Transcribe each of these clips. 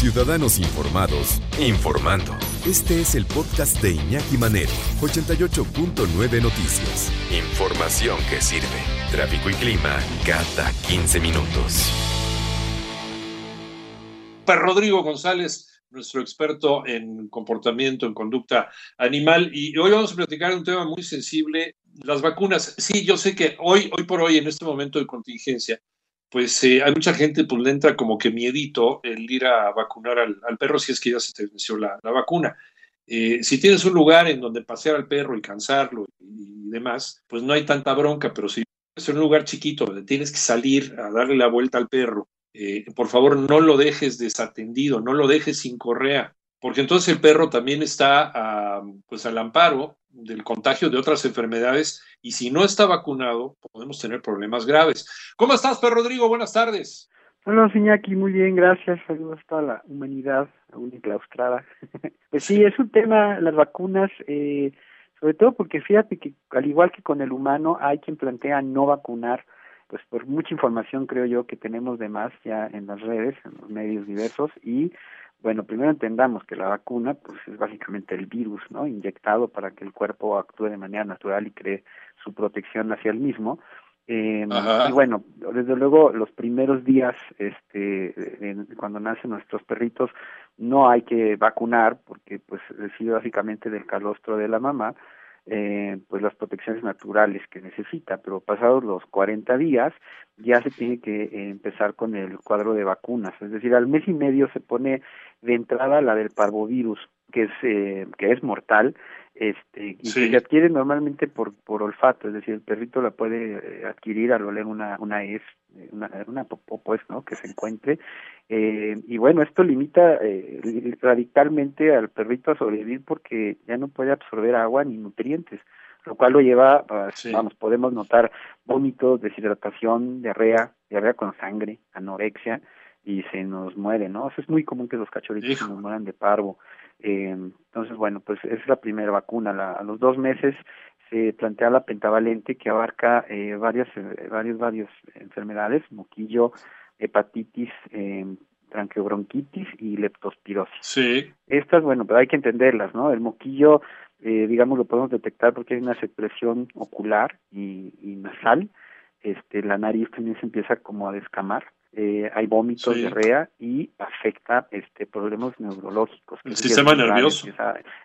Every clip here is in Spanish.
Ciudadanos Informados, informando. Este es el podcast de Iñaki Manero, 88.9 Noticias. Información que sirve. Tráfico y clima cada 15 minutos. Para Rodrigo González, nuestro experto en comportamiento, en conducta animal, y hoy vamos a platicar un tema muy sensible, las vacunas. Sí, yo sé que hoy, hoy por hoy, en este momento de contingencia, pues eh, hay mucha gente, pues le entra como que miedito el ir a vacunar al, perro si es que ya se te venció la, vacuna. Eh, si tienes un lugar en donde pasear al perro y cansarlo y, demás, pues no hay tanta bronca, pero si es un lugar chiquito donde tienes que salir a darle la vuelta al perro, eh, por favor no lo dejes desatendido, no lo dejes sin correa, porque entonces el perro también está ah, pues al amparo del contagio de otras enfermedades y si no está vacunado podemos tener problemas graves. ¿Cómo estás, Pedro Rodrigo? Buenas tardes. Hola, Iñaki, muy bien, gracias. Saludos a toda la humanidad aún enclaustrada. pues sí, es un tema, las vacunas, eh, sobre todo porque fíjate que al igual que con el humano, hay quien plantea no vacunar, pues por mucha información creo yo que tenemos de más ya en las redes, en los medios diversos y bueno, primero entendamos que la vacuna pues es básicamente el virus, ¿no? Inyectado para que el cuerpo actúe de manera natural y cree su protección hacia el mismo. Eh, y bueno, desde luego los primeros días, este, cuando nacen nuestros perritos, no hay que vacunar porque pues recibe básicamente del calostro de la mamá eh, pues las protecciones naturales que necesita, pero pasados los 40 días ya se tiene que eh, empezar con el cuadro de vacunas, es decir, al mes y medio se pone de entrada la del parvovirus, que es eh, que es mortal, este y se adquiere normalmente por por olfato, es decir, el perrito la puede eh, adquirir al oler una una es una, una popó pues, ¿no? Que se encuentre. Eh, y bueno, esto limita eh, radicalmente al perrito a sobrevivir porque ya no puede absorber agua ni nutrientes, lo cual lo lleva, vamos, podemos notar vómitos, deshidratación, diarrea, diarrea con sangre, anorexia y se nos muere, ¿no? Eso es muy común que los cachorritos se nos mueran de parvo. Eh, entonces, bueno, pues es la primera vacuna. La, a los dos meses se plantea la pentavalente que abarca eh, varias, eh, varias, varias enfermedades, moquillo, hepatitis, eh, tranqueobronquitis y leptospirosis. Sí. Estas, bueno, pero hay que entenderlas, ¿no? El moquillo, eh, digamos, lo podemos detectar porque hay una secreción ocular y, y nasal. Este, la nariz también se empieza como a descamar. Eh, hay vómitos, diarrea y afecta este problemas neurológicos. El sistema nervioso.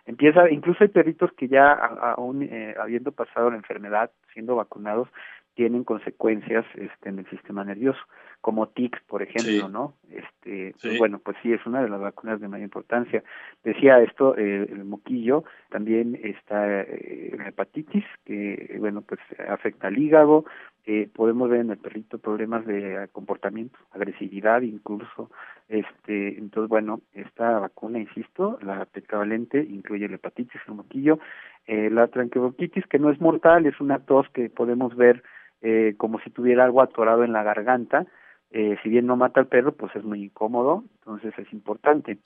Empieza, incluso hay perritos que ya aún eh, habiendo pasado la enfermedad, siendo vacunados, tienen consecuencias este, en el sistema nervioso, como tics, por ejemplo, ¿no? Este, pues, bueno, pues sí, es una de las vacunas de mayor importancia. Decía esto, eh, el moquillo, también está eh, la hepatitis, que, bueno, pues afecta al hígado, eh, podemos ver en el perrito problemas de comportamiento, agresividad incluso, este, entonces, bueno, esta vacuna, insisto, la tetravalente incluye la hepatitis, el moquillo, eh, la tranqueobronquitis, que no es mortal, es una tos que podemos ver eh, como si tuviera algo atorado en la garganta. Eh, si bien no mata al perro, pues es muy incómodo, entonces es importante.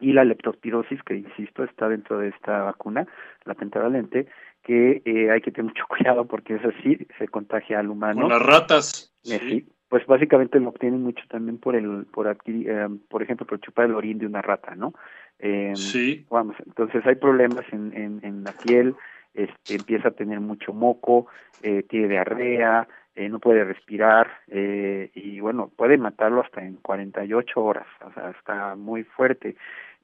Y la leptospirosis, que insisto, está dentro de esta vacuna, la pentavalente, que eh, hay que tener mucho cuidado porque es así, se contagia al humano. Con las ratas. Sí. Pues básicamente lo obtienen mucho también por el, por adquirir, por ejemplo, por chupar el orín de una rata, ¿no? sí. Vamos, entonces hay problemas en, en, en la piel, este, empieza a tener mucho moco, eh, tiene diarrea, eh, no puede respirar eh, y bueno, puede matarlo hasta en 48 horas, o sea, está muy fuerte.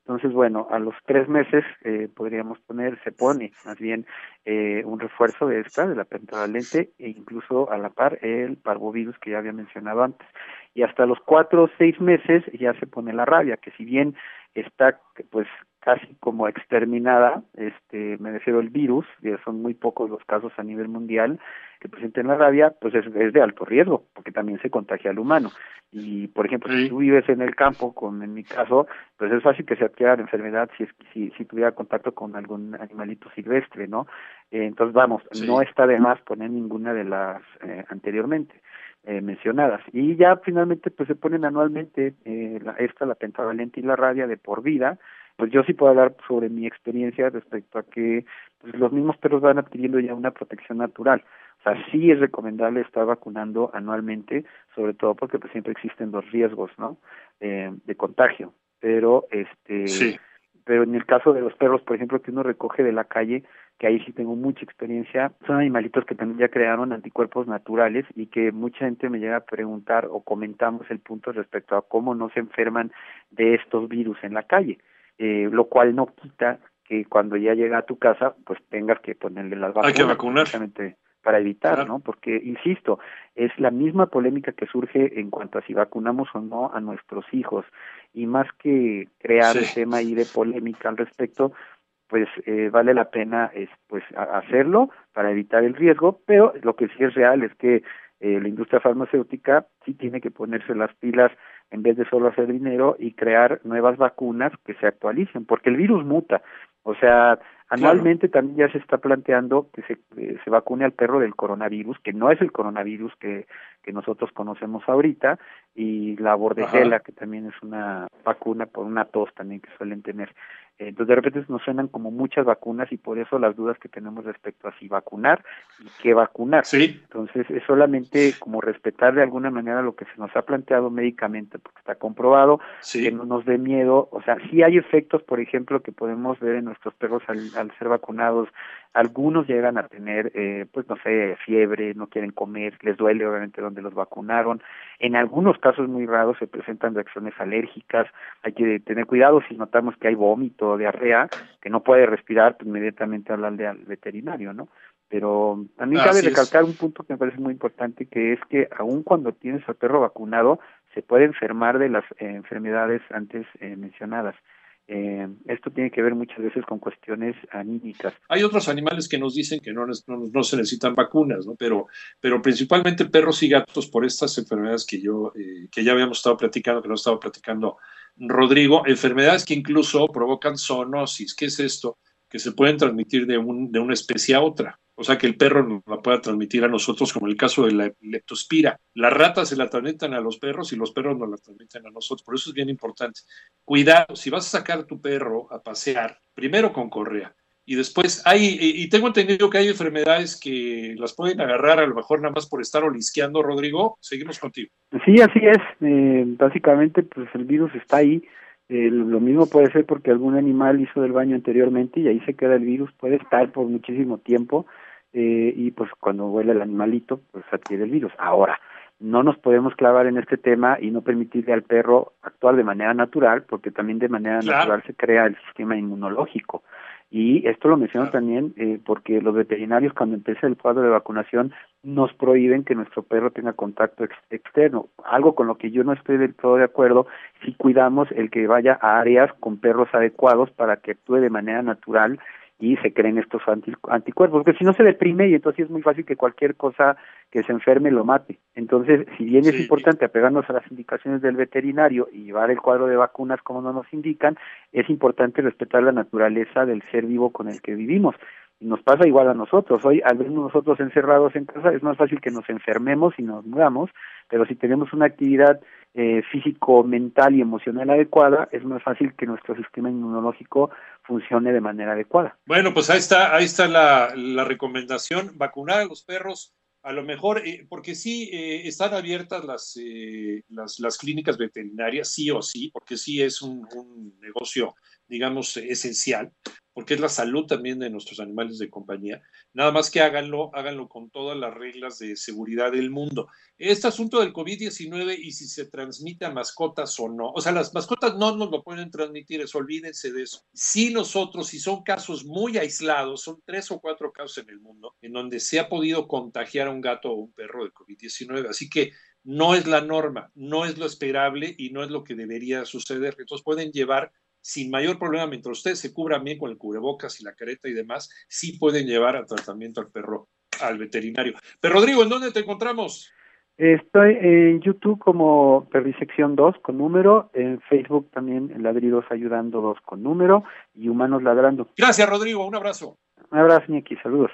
Entonces, bueno, a los tres meses eh, podríamos poner, se pone más bien eh, un refuerzo de esta, de la pentavalente, e incluso a la par el parvovirus que ya había mencionado antes. Y hasta los cuatro o seis meses ya se pone la rabia, que si bien está pues casi como exterminada, este, me refiero al virus, ya son muy pocos los casos a nivel mundial que presenten la rabia, pues es, de alto riesgo, porque también se contagia al humano. Y, por ejemplo, si tú vives en el campo, como en mi caso, pues es fácil que se adquiera la enfermedad si, es, si, si tuviera contacto con algún animalito silvestre, ¿no? Eh, entonces, vamos, no está de más poner ninguna de las eh, anteriormente. Eh, mencionadas y ya finalmente pues se ponen anualmente eh, la, esta la pentavalente y la rabia de por vida pues yo sí puedo hablar sobre mi experiencia respecto a que pues, los mismos perros van adquiriendo ya una protección natural. O sea, sí es recomendable estar vacunando anualmente, sobre todo porque pues, siempre existen los riesgos, ¿no? Eh, de contagio. pero este Sí. pero en el caso de los perros, por ejemplo, que uno recoge de la calle, que ahí sí tengo mucha experiencia, son animalitos que también ya crearon anticuerpos naturales y que mucha gente me llega a preguntar o comentamos el punto respecto a cómo no se enferman de estos virus en la calle, eh, lo cual no quita que cuando ya llega a tu casa, pues tengas que ponerle las vacunas. Hay que vacunar. precisamente para evitar, Claro. ¿no? Porque, insisto, es la misma polémica que surge en cuanto a si vacunamos o no a nuestros hijos. Y más que crear Sí. un tema ahí de polémica al respecto, pues eh, vale la pena es, pues hacerlo para evitar el riesgo, pero lo que sí es real es que eh, la industria farmacéutica sí tiene que ponerse las pilas en vez de solo hacer dinero y crear nuevas vacunas que se actualicen, porque el virus muta. O sea, anualmente también ya se está planteando que se, eh, se vacune al perro del coronavirus, que no es el coronavirus que, que nosotros conocemos ahorita, y la bordetela, Ajá. que también es una vacuna por una tos también que suelen tener. Entonces, de repente nos suenan como muchas vacunas y por eso las dudas que tenemos respecto a si vacunar y qué vacunar. Sí, Entonces, es solamente como respetar de alguna manera lo que se nos ha planteado médicamente, porque está comprobado, sí. que no nos dé miedo. O sea, sí hay efectos, por ejemplo, que podemos ver en nuestros perros al, al ser vacunados. Algunos llegan a tener, eh, pues no sé, fiebre, no quieren comer, les duele obviamente donde los vacunaron. En algunos casos muy raros se presentan reacciones alérgicas. Hay que tener cuidado si notamos que hay vómito o diarrea, que no puede respirar, pues inmediatamente hablarle al veterinario, ¿no? Pero también cabe Así es. recalcar un punto que me parece muy importante, que es que aun cuando tienes al perro vacunado, se puede enfermar de las eh, enfermedades antes eh, mencionadas. Eh, esto tiene que ver muchas veces con cuestiones anímicas. Hay otros animales que nos dicen que no, no, no se necesitan vacunas, ¿no? Pero, pero principalmente perros y gatos por estas enfermedades que yo, eh, que ya habíamos estado platicando, que nos estaba platicando Rodrigo, enfermedades que incluso provocan zoonosis. ¿Qué es esto? Que se pueden transmitir de, un, de una especie a otra. O sea, que el perro nos la pueda transmitir a nosotros, como el caso de la leptospira. Las ratas se la transmiten a los perros y los perros nos la transmiten a nosotros. Por eso es bien importante. Cuidado, si vas a sacar a tu perro a pasear, primero con correa. Y después hay, y tengo entendido que hay enfermedades que las pueden agarrar a lo mejor nada más por estar olisqueando, Rodrigo. Seguimos contigo. Sí, así es. Eh, básicamente, pues el virus está ahí. Eh, lo mismo puede ser porque algún animal hizo del baño anteriormente y ahí se queda el virus. Puede estar por muchísimo tiempo eh, y pues cuando huele el animalito, pues adquiere el virus. Ahora, no nos podemos clavar en este tema y no permitirle al perro actuar de manera natural, porque también de manera Claro. natural se crea el sistema inmunológico. Y esto lo menciono Claro. también eh, porque los veterinarios cuando empieza el cuadro de vacunación nos prohíben que nuestro perro tenga contacto ex- externo, algo con lo que yo no estoy del todo de acuerdo si cuidamos el que vaya a áreas con perros adecuados para que actúe de manera natural y se creen estos anti- anticuerpos, porque si no se deprime y entonces es muy fácil que cualquier cosa que se enferme lo mate. Entonces, si bien es importante apegarnos a las indicaciones del veterinario y llevar el cuadro de vacunas como no nos indican, es importante respetar la naturaleza del ser vivo con el que vivimos. Y nos pasa igual a nosotros. Hoy, al vernos nosotros encerrados en casa, es más fácil que nos enfermemos y nos muramos, pero si tenemos una actividad eh, físico, mental y emocional adecuada, es más fácil que nuestro sistema inmunológico funcione de manera adecuada. Bueno, pues ahí está, ahí está la, la recomendación, vacunar a los perros, a lo mejor, eh, porque sí eh, están abiertas las, eh, las, las clínicas veterinarias, sí o sí, porque sí es un, un negocio, digamos, esencial, porque es la salud también de nuestros animales de compañía. Nada más que háganlo, háganlo con todas las reglas de seguridad del mundo. Este asunto del COVID-19 y si se transmite a mascotas o no, o sea, las mascotas no nos lo pueden transmitir, eso, olvídense de eso. Si nosotros, si son casos muy aislados, son tres o cuatro casos en el mundo en donde se ha podido contagiar a un gato o un perro de COVID-19, así que no es la norma, no es lo esperable y no es lo que debería suceder. Entonces pueden llevar sin mayor problema, mientras ustedes se cubran bien con el cubrebocas y la careta y demás, sí pueden llevar a tratamiento al perro al veterinario. Pero Rodrigo, ¿en dónde te encontramos? Estoy en YouTube como Perrisección 2 con número, en Facebook también Ladridos Ayudando 2 con número y Humanos Ladrando. Gracias, Rodrigo. Un abrazo. Un abrazo, Ñequi, saludos.